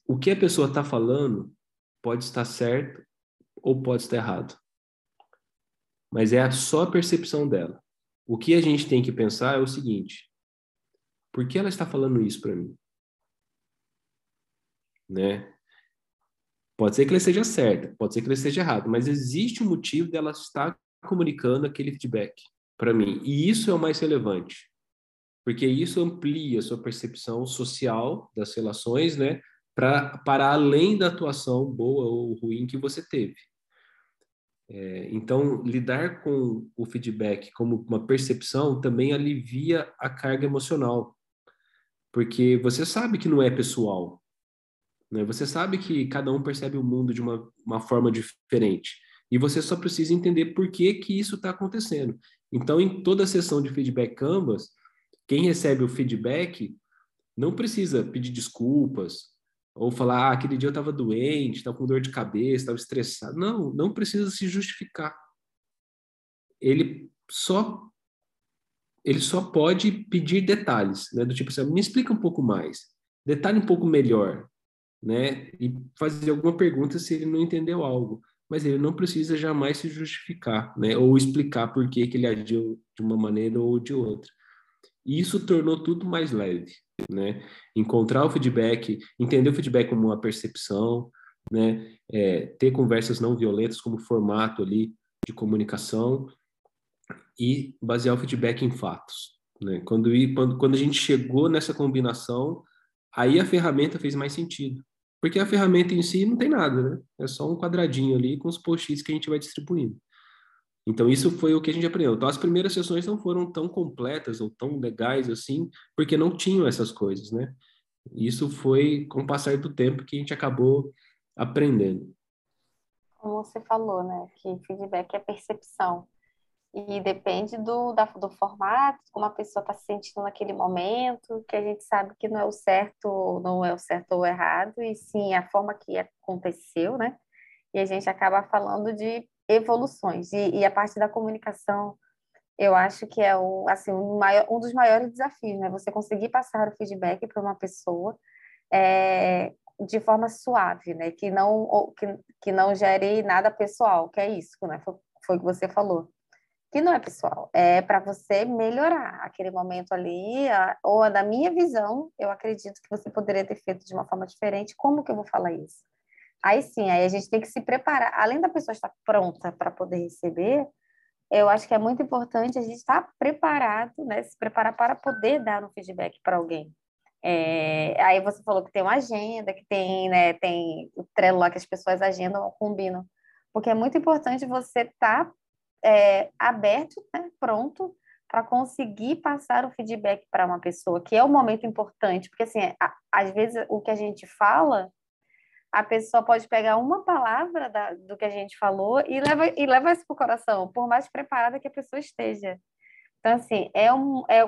o que a pessoa está falando pode estar certo ou pode estar errado. Mas é a só percepção dela. O que a gente tem que pensar é o seguinte: por que ela está falando isso para mim? Né? Pode ser que ela esteja certa, pode ser que ela esteja errada, mas existe um motivo dela estar comunicando aquele feedback para mim. E isso é o mais relevante, porque isso amplia a sua percepção social das relações, né? Pra, para além da atuação boa ou ruim que você teve. É, então, lidar com o feedback como uma percepção também alivia a carga emocional porque você sabe que não é pessoal. Né? Você sabe que cada um percebe o mundo de uma, uma forma diferente. E você só precisa entender por que, que isso está acontecendo. Então, em toda a sessão de feedback Canvas, quem recebe o feedback não precisa pedir desculpas ou falar, ah, aquele dia eu estava doente, estava com dor de cabeça, estava estressado. Não, não precisa se justificar. Ele só ele só pode pedir detalhes, né? Do tipo assim, me explica um pouco mais, detalhe um pouco melhor, né? E fazer alguma pergunta se ele não entendeu algo. Mas ele não precisa jamais se justificar, né? Ou explicar por que, que ele agiu de uma maneira ou de outra. E isso tornou tudo mais leve, né? Encontrar o feedback, entender o feedback como uma percepção, né? É, ter conversas não violentas como formato ali de comunicação e basear o feedback em fatos, né? Quando, quando, quando a gente chegou nessa combinação, aí a ferramenta fez mais sentido. Porque a ferramenta em si não tem nada, né? É só um quadradinho ali com os post-its que a gente vai distribuindo. Então, isso foi o que a gente aprendeu. Então, as primeiras sessões não foram tão completas ou tão legais assim, porque não tinham essas coisas, né? Isso foi com o passar do tempo que a gente acabou aprendendo. Como você falou, né? Que feedback é percepção. E depende do, da, do formato, como a pessoa está se sentindo naquele momento, que a gente sabe que não é o certo, não é o certo ou errado, e sim a forma que aconteceu, né? E a gente acaba falando de evoluções. E, e a parte da comunicação, eu acho que é o, assim, um, maior, um dos maiores desafios, né? Você conseguir passar o feedback para uma pessoa é, de forma suave, né? Que não, que, que não gere nada pessoal, que é isso, né? Foi, foi o que você falou. Que não é pessoal, é para você melhorar aquele momento ali, a, ou a da minha visão, eu acredito que você poderia ter feito de uma forma diferente. Como que eu vou falar isso? Aí sim, aí a gente tem que se preparar. Além da pessoa estar pronta para poder receber, eu acho que é muito importante a gente estar preparado, né? Se preparar para poder dar um feedback para alguém. É, aí você falou que tem uma agenda, que tem, né, tem o trelo lá que as pessoas agendam, combinam. Porque é muito importante você estar é, aberto, né, pronto, para conseguir passar o feedback para uma pessoa, que é um momento importante. Porque, assim, a, às vezes o que a gente fala a pessoa pode pegar uma palavra da, do que a gente falou e leva, e leva isso para o coração, por mais preparada que a pessoa esteja. Então, assim, é um, é,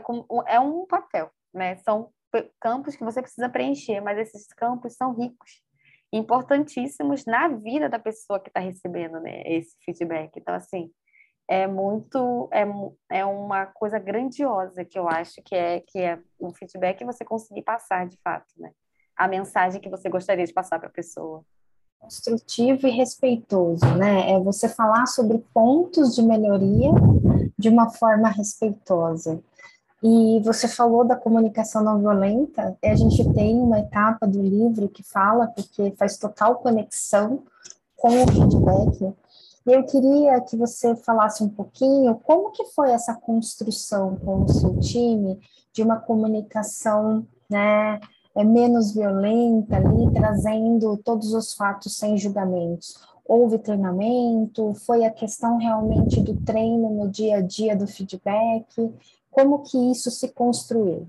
é um papel, né? São campos que você precisa preencher, mas esses campos são ricos, importantíssimos na vida da pessoa que está recebendo né, esse feedback. Então, assim, é muito, é, é uma coisa grandiosa que eu acho que é, que é um feedback que você conseguir passar de fato, né? A mensagem que você gostaria de passar para a pessoa? Construtivo e respeitoso, né? É você falar sobre pontos de melhoria de uma forma respeitosa. E você falou da comunicação não violenta, a gente tem uma etapa do livro que fala, porque faz total conexão com o feedback. E eu queria que você falasse um pouquinho como que foi essa construção com o seu time de uma comunicação, né, é menos violenta ali, trazendo todos os fatos sem julgamentos. Houve treinamento? Foi a questão realmente do treino no dia a dia do feedback? Como que isso se construiu?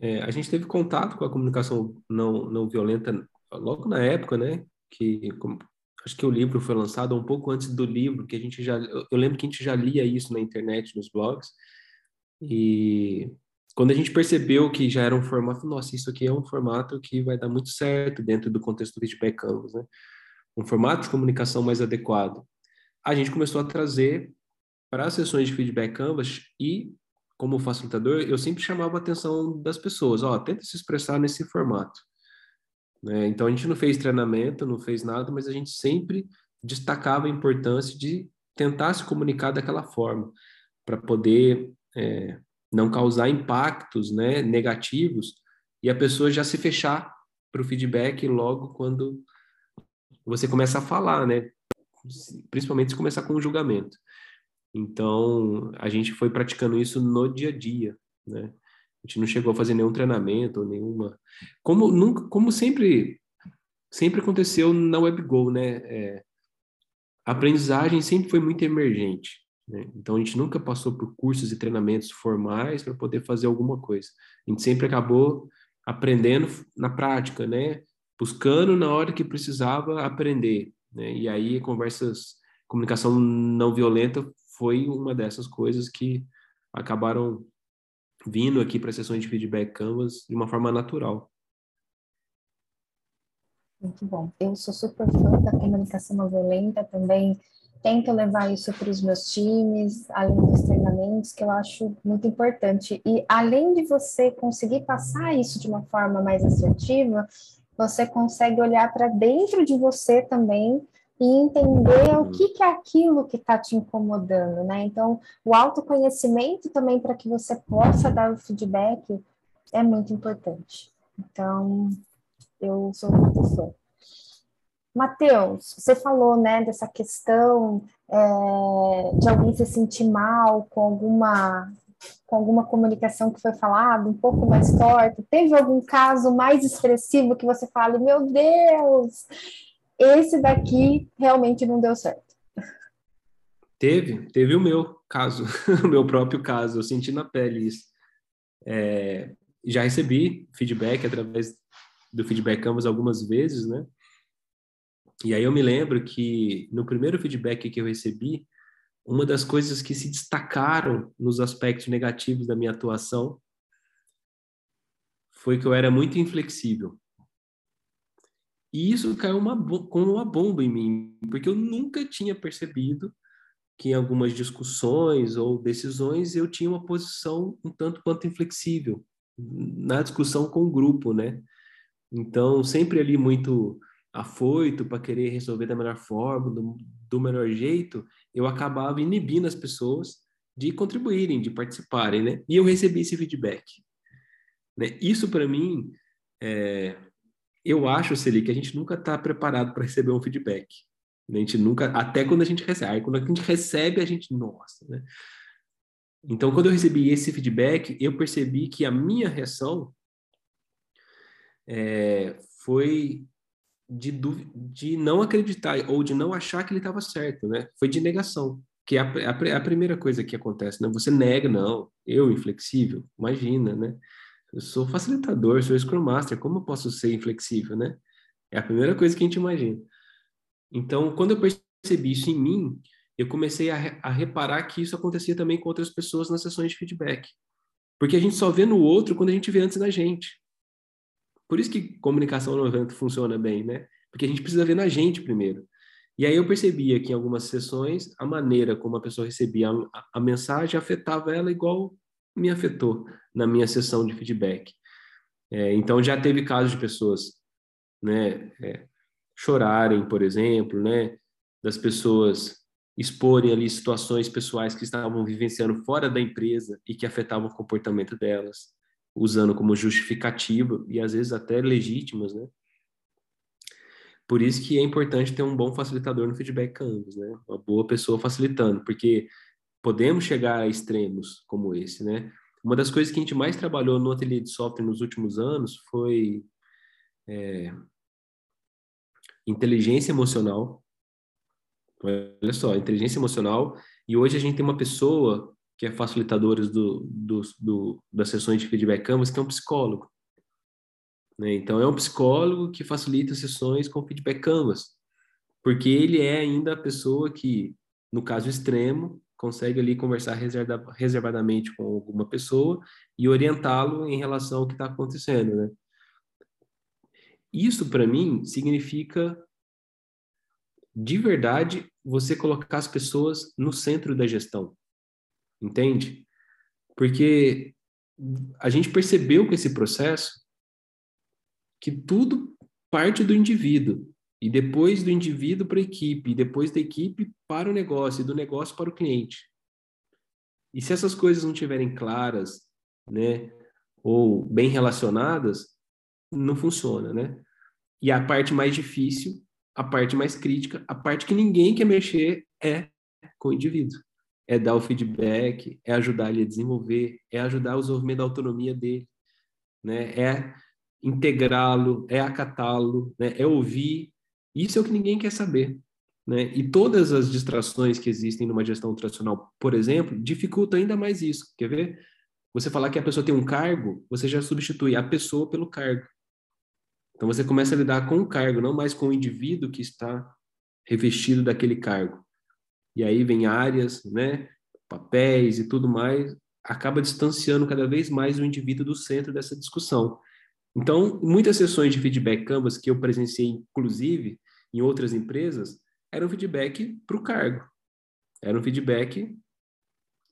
É, a gente teve contato com a comunicação não, não violenta logo na época, né? Que como, acho que o livro foi lançado um pouco antes do livro, que a gente já eu, lembro que a gente já lia isso na internet, nos blogs. E quando a gente percebeu que já era um formato, nossa, isso aqui é um formato que vai dar muito certo dentro do contexto do feedback Canvas, né? Um formato de comunicação mais adequado. A gente começou a trazer para as sessões de feedback Canvas e, como facilitador, eu sempre chamava a atenção das pessoas, ó, tenta se expressar nesse formato. Né? Então, a gente não fez treinamento, não fez nada, mas a gente sempre destacava a importância de tentar se comunicar daquela forma, para poder é, não causar impactos né, negativos e a pessoa já se fechar para o feedback logo quando você começa a falar, né? Principalmente se começar com o julgamento. Então, a gente foi praticando isso no dia a dia, né? A gente não chegou a fazer nenhum treinamento nenhuma... Como, nunca, como sempre, sempre aconteceu na WebGo, né? É, a aprendizagem sempre foi muito emergente. Né? Então a gente nunca passou por cursos e treinamentos formais para poder fazer alguma coisa. A gente sempre acabou aprendendo na prática, né? Buscando na hora que precisava aprender, né? E aí conversas, comunicação não violenta foi uma dessas coisas que acabaram vindo aqui para sessões de feedback Canvas de uma forma natural. Muito bom. Eu sou super fã da comunicação não violenta também tento levar isso para os meus times, além dos treinamentos, que eu acho muito importante. E além de você conseguir passar isso de uma forma mais assertiva, você consegue olhar para dentro de você também e entender o que, que é aquilo que está te incomodando, né? Então, o autoconhecimento também para que você possa dar o feedback é muito importante. Então, eu sou muito fã. Matheus, você falou, né, dessa questão é, de alguém se sentir mal com alguma com alguma comunicação que foi falada, um pouco mais torta? Teve algum caso mais expressivo que você fale, meu Deus, esse daqui realmente não deu certo? Teve, teve o meu caso, o meu próprio caso, eu senti na pele isso. É, já recebi feedback através do Feedback Canvas algumas vezes, né? E aí eu me lembro que no primeiro feedback que eu recebi, uma das coisas que se destacaram nos aspectos negativos da minha atuação foi que eu era muito inflexível. E isso caiu uma, como uma bomba em mim, porque eu nunca tinha percebido que em algumas discussões ou decisões eu tinha uma posição um tanto quanto inflexível na discussão com o grupo, né? Então, sempre ali muito afoito para querer resolver da melhor forma, do, do melhor jeito, eu acabava inibindo as pessoas de contribuírem, de participarem, né? E eu recebi esse feedback. Né? Isso, para mim, é, eu acho, Celi, que a gente nunca está preparado para receber um feedback. A gente nunca, até quando a gente recebe. Quando a gente recebe, a gente, nossa, né? Então, quando eu recebi esse feedback, eu percebi que a minha reação é, foi de, de não acreditar ou de não achar que ele estava certo, né? Foi de negação, que é a, a, a, primeira coisa que acontece, né? Você nega, não, eu inflexível, imagina, né? Eu sou facilitador, sou Scrum Master, como eu posso ser inflexível, né? É a primeira coisa que a gente imagina. Então, quando eu percebi isso em mim, eu comecei a, a reparar que isso acontecia também com outras pessoas nas sessões de feedback. Porque a gente só vê no outro quando a gente vê antes na gente. Por isso que comunicação no evento funciona bem, né? Porque a gente precisa ver na gente primeiro. E aí eu percebia que em algumas sessões a maneira como a pessoa recebia a, a mensagem afetava ela igual me afetou na minha sessão de feedback. É, então já teve casos de pessoas, né, é, chorarem, por exemplo, né, das pessoas exporem ali situações pessoais que estavam vivenciando fora da empresa e que afetavam o comportamento delas usando como justificativa e às vezes até legítimas, né? Por isso que é importante ter um bom facilitador no feedback Canvas, né? Uma boa pessoa facilitando, porque podemos chegar a extremos como esse, né? Uma das coisas que a gente mais trabalhou no ateliê de software nos últimos anos foi é, inteligência emocional. Olha só, inteligência emocional. E hoje a gente tem uma pessoa que é facilitadores do, do, do, das sessões de feedback Canvas, que é um psicólogo. Né? Então, é um psicólogo que facilita sessões com feedback Canvas, porque ele é ainda a pessoa que, no caso extremo, consegue ali conversar reserva, reservadamente com alguma pessoa e orientá-lo em relação ao que está acontecendo, né? Isso, para mim, significa, de verdade, você colocar as pessoas no centro da gestão entende? Porque a gente percebeu com esse processo que tudo parte do indivíduo e depois do indivíduo para a equipe, e depois da equipe para o negócio e do negócio para o cliente. E se essas coisas não estiverem claras, né, ou bem relacionadas, não funciona, né? E a parte mais difícil, a parte mais crítica, a parte que ninguém quer mexer é com o indivíduo é dar o feedback, é ajudar ele a desenvolver, é ajudar o desenvolvimento da autonomia dele, né? É integrá-lo, é acatá-lo, né? é ouvir. Isso é o que ninguém quer saber. Né? E todas as distrações que existem numa gestão tradicional, por exemplo, dificultam ainda mais isso. Quer ver? Você falar que a pessoa tem um cargo, você já substitui a pessoa pelo cargo. Então você começa a lidar com o cargo, não mais com o indivíduo que está revestido daquele cargo e aí vem áreas, né, papéis e tudo mais, acaba distanciando cada vez mais o indivíduo do centro dessa discussão. Então, muitas sessões de feedback Canvas que eu presenciei, inclusive, em outras empresas, eram feedback para o cargo. Era um feedback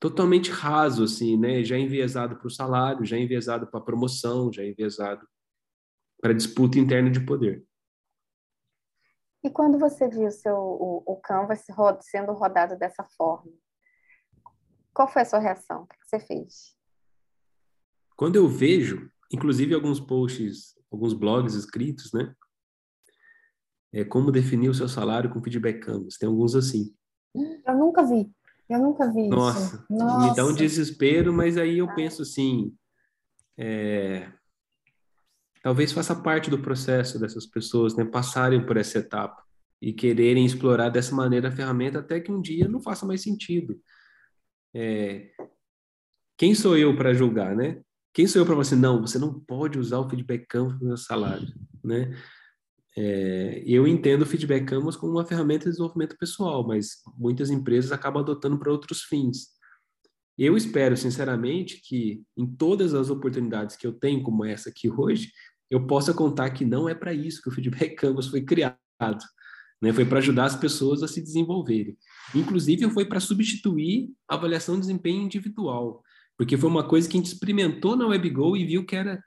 totalmente raso, assim, né? Já enviesado para o salário, já enviesado para a promoção, já enviesado para disputa interna de poder. E quando você viu seu, o, o Canvas sendo rodado dessa forma, qual foi a sua reação? O que você fez? Quando eu vejo, inclusive alguns posts, alguns blogs escritos, né? É como definir o seu salário com feedback Canvas. Tem alguns assim. Eu nunca vi. Eu nunca vi Nossa, isso. Nossa, me dá um desespero, mas aí eu penso assim, é, talvez faça parte do processo dessas pessoas, né, passarem por essa etapa e quererem explorar dessa maneira a ferramenta até que um dia não faça mais sentido. É, quem sou eu para julgar, né? Quem sou eu para você? Não, você não pode usar o feedback canvas no meu salário, né? É, eu entendo o feedback canvas como uma ferramenta de desenvolvimento pessoal, mas muitas empresas acabam adotando para outros fins. Eu espero, sinceramente, que em todas as oportunidades que eu tenho, como essa aqui hoje, eu possa contar que não é para isso que o Feedback Canvas foi criado. Né? Foi para ajudar as pessoas a se desenvolverem. Inclusive, foi para substituir a avaliação de desempenho individual, porque foi uma coisa que a gente experimentou na WebGo e viu que era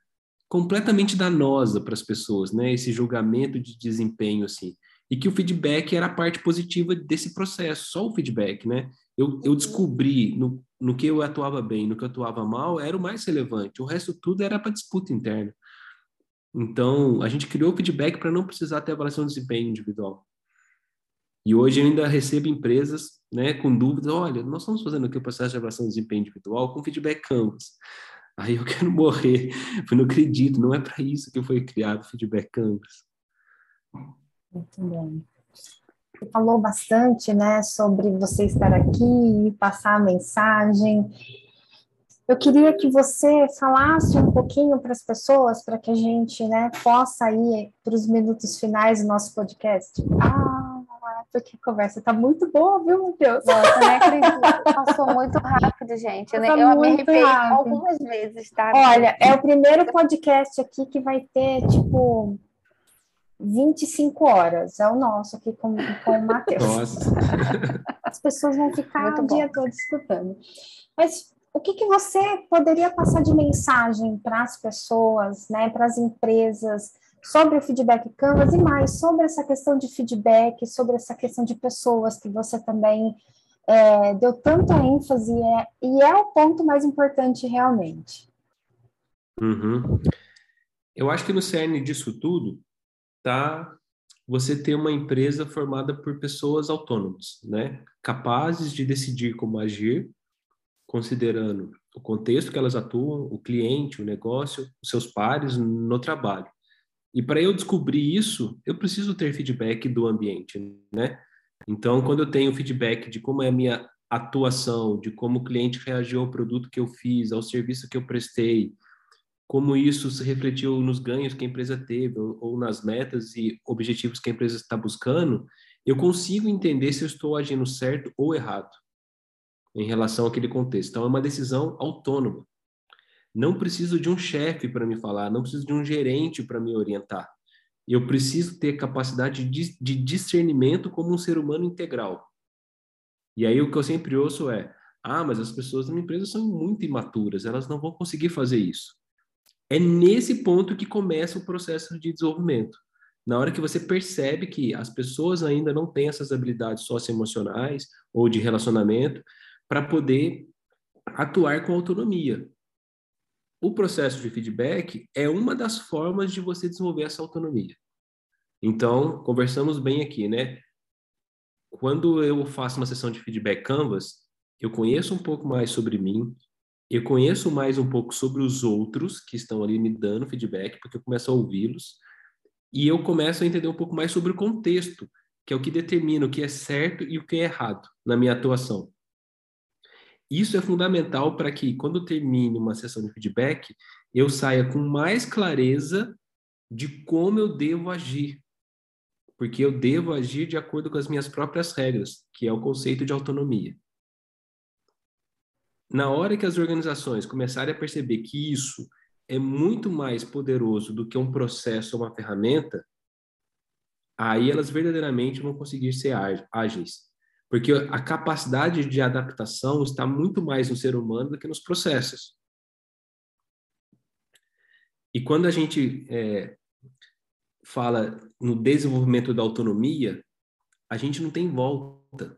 completamente danosa para as pessoas, né? Esse julgamento de desempenho, assim. E que o feedback era a parte positiva desse processo, só o feedback, né? Eu, eu descobri no, no que eu atuava bem, no que eu atuava mal, era o mais relevante. O resto tudo era para disputa interna. Então, a gente criou o feedback para não precisar ter avaliação de desempenho individual. E hoje eu ainda recebo empresas né, com dúvidas, olha, nós estamos fazendo aqui o processo de avaliação de desempenho individual com feedback Canvas. Aí eu quero morrer, eu não acredito, não é para isso que foi criado o feedback Canvas. Muito bem. Você falou bastante, né, sobre você estar aqui, passar a mensagem. Eu queria que você falasse um pouquinho para as pessoas, para que a gente, né, possa ir para os minutos finais do nosso podcast. Ah, porque a conversa está muito boa, viu, meu Deus? Nossa, nem acredito. Passou muito rápido, gente. Tá eu me arrepiei algumas vezes, tá? Olha, é o primeiro podcast aqui que vai ter, tipo, 25 horas. É o nosso aqui com, com o Matheus. Nossa. As pessoas vão ficar Muito o bom. dia todo escutando. Mas o que, que você poderia passar de mensagem para as pessoas, né, para as empresas, sobre o feedback Canvas e mais sobre essa questão de feedback, sobre essa questão de pessoas que você também é, deu tanta ênfase é, e é o ponto mais importante realmente. Uhum. Eu acho que no cerne disso tudo tá você ter uma empresa formada por pessoas autônomas, né? Capazes de decidir como agir, considerando o contexto que elas atuam, o cliente, o negócio, os seus pares no trabalho. E para eu descobrir isso, eu preciso ter feedback do ambiente, né? Então, quando eu tenho feedback de como é a minha atuação, de como o cliente reagiu ao produto que eu fiz, ao serviço que eu prestei, como isso se refletiu nos ganhos que a empresa teve ou, nas metas e objetivos que a empresa está buscando, eu consigo entender se eu estou agindo certo ou errado em relação àquele contexto. Então, é uma decisão autônoma. Não preciso de um chefe para me falar, não preciso de um gerente para me orientar. Eu preciso ter capacidade de, de discernimento como um ser humano integral. E aí o que eu sempre ouço é: ah, mas as pessoas minha empresa são muito imaturas, elas não vão conseguir fazer isso. É nesse ponto que começa o processo de desenvolvimento. Na hora que você percebe que as pessoas ainda não têm essas habilidades socioemocionais ou de relacionamento para poder atuar com autonomia. O processo de feedback é uma das formas de você desenvolver essa autonomia. Então, conversamos bem aqui, né? Quando eu faço uma sessão de feedback Canvas, eu conheço um pouco mais sobre mim, eu conheço mais um pouco sobre os outros que estão ali me dando feedback, porque eu começo a ouvi-los, e eu começo a entender um pouco mais sobre o contexto, que é o que determina o que é certo e o que é errado na minha atuação. Isso é fundamental para que, quando termine uma sessão de feedback, eu saia com mais clareza de como eu devo agir. Porque eu devo agir de acordo com as minhas próprias regras, que é o conceito de autonomia na hora que as organizações começarem a perceber que isso é muito mais poderoso do que um processo ou uma ferramenta, aí elas verdadeiramente vão conseguir ser ágeis. Porque a capacidade de adaptação está muito mais no ser humano do que nos processos. E quando a gente é, fala no desenvolvimento da autonomia, a gente não tem volta.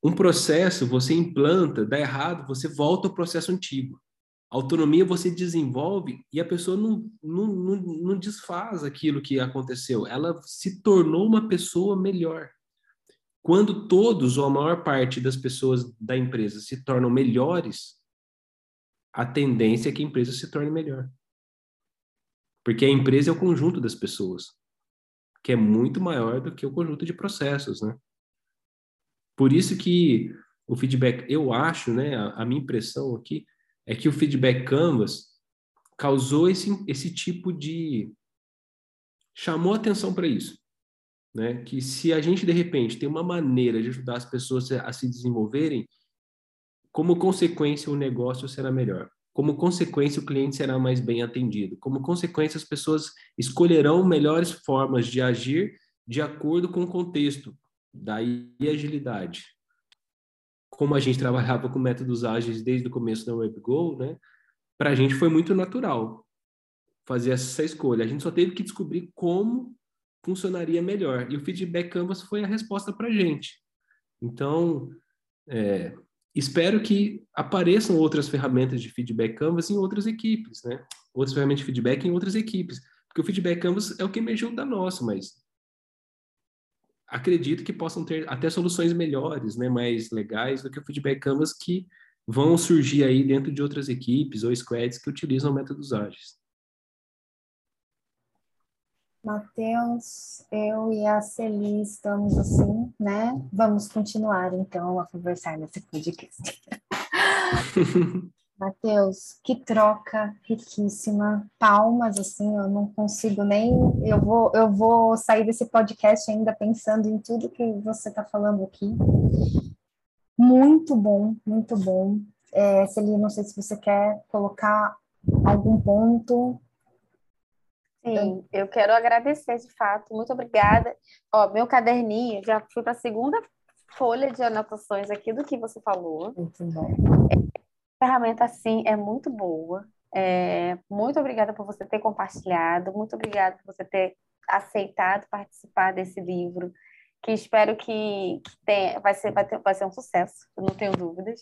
Um processo você implanta, dá errado, você volta ao processo antigo. Autonomia você desenvolve e a pessoa não, não, não, não desfaz aquilo que aconteceu. Ela se tornou uma pessoa melhor. Quando todos ou a maior parte das pessoas da empresa se tornam melhores, a tendência é que a empresa se torne melhor. Porque a empresa é o conjunto das pessoas, que é muito maior do que o conjunto de processos, né? Por isso que o feedback, eu acho, né, a, minha impressão aqui é que o feedback Canvas causou esse, esse tipo de chamou atenção para isso, né? Que se a gente de repente tem uma maneira de ajudar as pessoas a se desenvolverem, como consequência o negócio será melhor. Como consequência o cliente será mais bem atendido. Como consequência as pessoas escolherão melhores formas de agir de acordo com o contexto, Daí agilidade. Como a gente trabalhava com métodos ágeis desde o começo da WebGo, né? Para a gente foi muito natural fazer essa escolha. A gente só teve que descobrir como funcionaria melhor. E o feedback Canvas foi a resposta para a gente. Então, é, espero que apareçam outras ferramentas de feedback Canvas em outras equipes, né? Outras ferramentas de feedback em outras equipes. Porque o feedback Canvas é o que emergiu da nossa, mas acredito que possam ter até soluções melhores, né, mais legais do que o Feedback Canvas que vão surgir aí dentro de outras equipes ou squads que utilizam métodos ágeis. Matheus, eu e a Celi estamos assim, né? Vamos continuar então a conversar nesse podcast. Matheus, que troca riquíssima. Palmas, assim, eu não consigo nem. Eu vou, eu vou sair desse podcast ainda pensando em tudo que você está falando aqui. Muito bom, muito bom. É, Celia, não sei se você quer colocar algum ponto. Sim, eu quero agradecer de fato. Muito obrigada. Ó, meu caderninho, já fui para a segunda folha de anotações aqui do que você falou. Muito bom. É, ferramenta, sim, é muito boa. É, muito obrigada por você ter compartilhado, muito obrigada por você ter aceitado participar desse livro, que espero que, que tenha, vai, ser, vai, ter, vai ser um sucesso, não tenho dúvidas.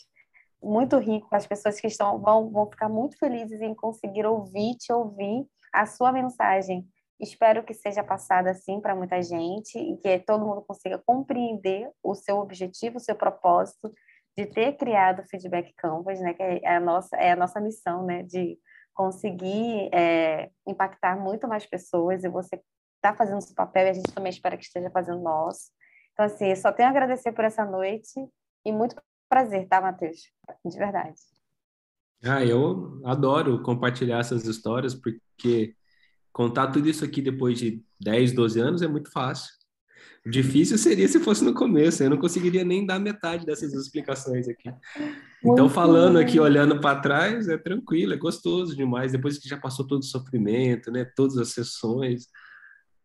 Muito rico, as pessoas que estão vão, vão ficar muito felizes em conseguir ouvir, te ouvir a sua mensagem. Espero que seja passada assim para muita gente e que todo mundo consiga compreender o seu objetivo, o seu propósito de ter criado o Feedback Canvas, né, que é a nossa, é a nossa missão, né, de conseguir é, impactar muito mais pessoas e você está fazendo seu papel e a gente também espera que esteja fazendo nosso. Então, assim, só tenho a agradecer por essa noite e muito prazer, tá, Matheus? De verdade. Ah, eu adoro compartilhar essas histórias porque contar tudo isso aqui depois de 10, 12 anos é muito fácil. Difícil seria se fosse no começo, eu não conseguiria nem dar metade dessas explicações aqui. Então, falando aqui, olhando para trás, é tranquilo, é gostoso demais, depois que já passou todo o sofrimento, né, todas as sessões,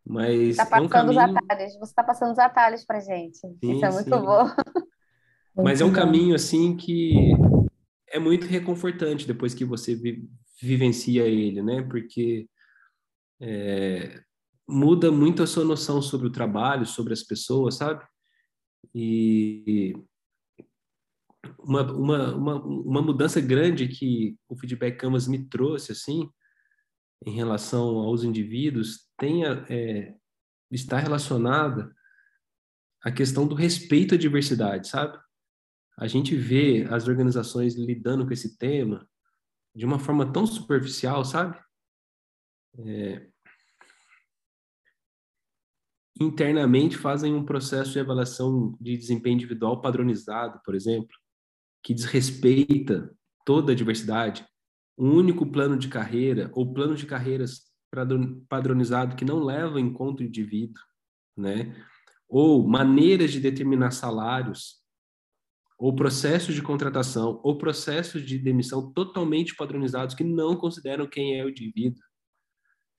mas tá passando é um caminho... os atalhos, você está passando os atalhos para gente, sim, isso é muito sim. bom. Mas é um caminho, assim, que é muito reconfortante depois que você vi vivencia ele, né, porque... É, muda muito a sua noção sobre o trabalho, sobre as pessoas, sabe? E uma, uma, uma, uma mudança grande que o Feedback Canvas me trouxe, assim, em relação aos indivíduos, tem é, está relacionada à questão do respeito à diversidade, sabe? A gente vê as organizações lidando com esse tema de uma forma tão superficial, sabe? É, internamente fazem um processo de avaliação de desempenho individual padronizado, por exemplo, que desrespeita toda a diversidade, um único plano de carreira ou plano de carreiras padronizado que não leva em conta o indivíduo, né? Ou maneiras de determinar salários, ou processos de contratação, ou processos de demissão totalmente padronizados que não consideram quem é o indivíduo.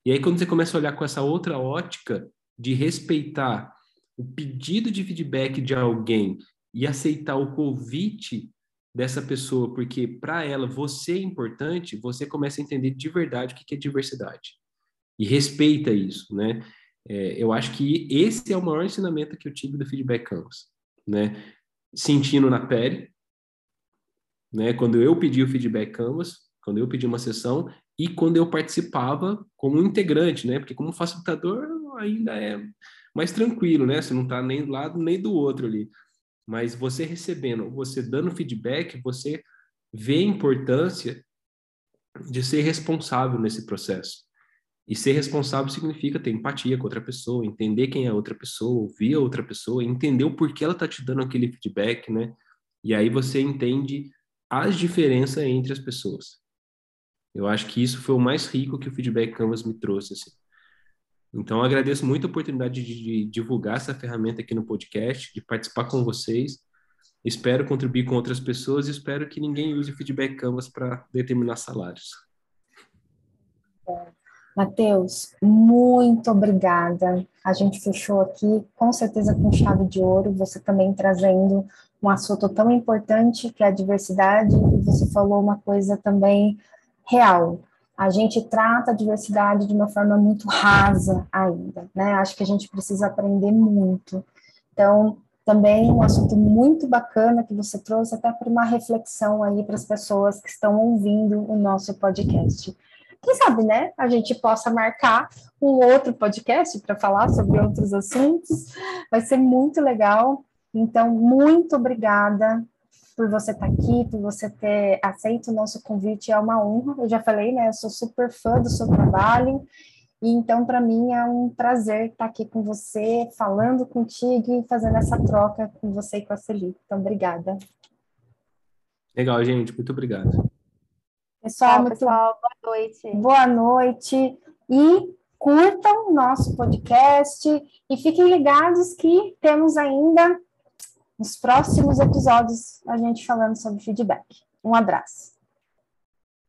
E aí quando você começa a olhar com essa outra ótica, de respeitar o pedido de feedback de alguém e aceitar o convite dessa pessoa, porque para ela você é importante, você começa a entender de verdade o que é diversidade. e respeita isso, né? É, eu acho que esse é o maior ensinamento que eu tive do feedback canvas, né? Sentindo na pele, né? Quando eu pedi o feedback canvas, quando eu pedi uma sessão e quando eu participava como integrante, né? Porque como facilitador ainda é mais tranquilo, né? Você não está nem do lado nem do outro ali. Mas você recebendo, você dando feedback, você vê a importância de ser responsável nesse processo. E ser responsável significa ter empatia com outra pessoa, entender quem é a outra pessoa, ouvir a outra pessoa, entender o porquê ela está te dando aquele feedback, né? E aí você entende as diferenças entre as pessoas. Eu acho que isso foi o mais rico que o Feedback Canvas me trouxe, assim. Então, agradeço muito a oportunidade de, de divulgar essa ferramenta aqui no podcast, de participar com vocês. Espero contribuir com outras pessoas e espero que ninguém use o Feedback Canvas para determinar salários. Matheus, muito obrigada. A gente fechou aqui, com certeza, com chave de ouro. Você também trazendo um assunto tão importante que é a diversidade, e você falou uma coisa também real. A gente trata a diversidade de uma forma muito rasa ainda, né? Acho que a gente precisa aprender muito. Então, também um assunto muito bacana que você trouxe até para uma reflexão aí para as pessoas que estão ouvindo o nosso podcast quem sabe, né, a gente possa marcar um outro podcast para falar sobre outros assuntos. Vai ser muito legal. Então, muito obrigada por você estar tá aqui, por você ter aceito o nosso convite. É uma honra. Eu já falei, né? Eu sou super fã do seu trabalho. E então, para mim, é um prazer estar aqui com você, falando contigo e fazendo essa troca com você e com a Celi. Então, obrigada. Legal, gente. Muito obrigado. Pessoal, muito... pessoal, boa noite. Boa noite. E curtam o nosso podcast e fiquem ligados que temos ainda nos próximos episódios a gente falando sobre feedback. Um abraço.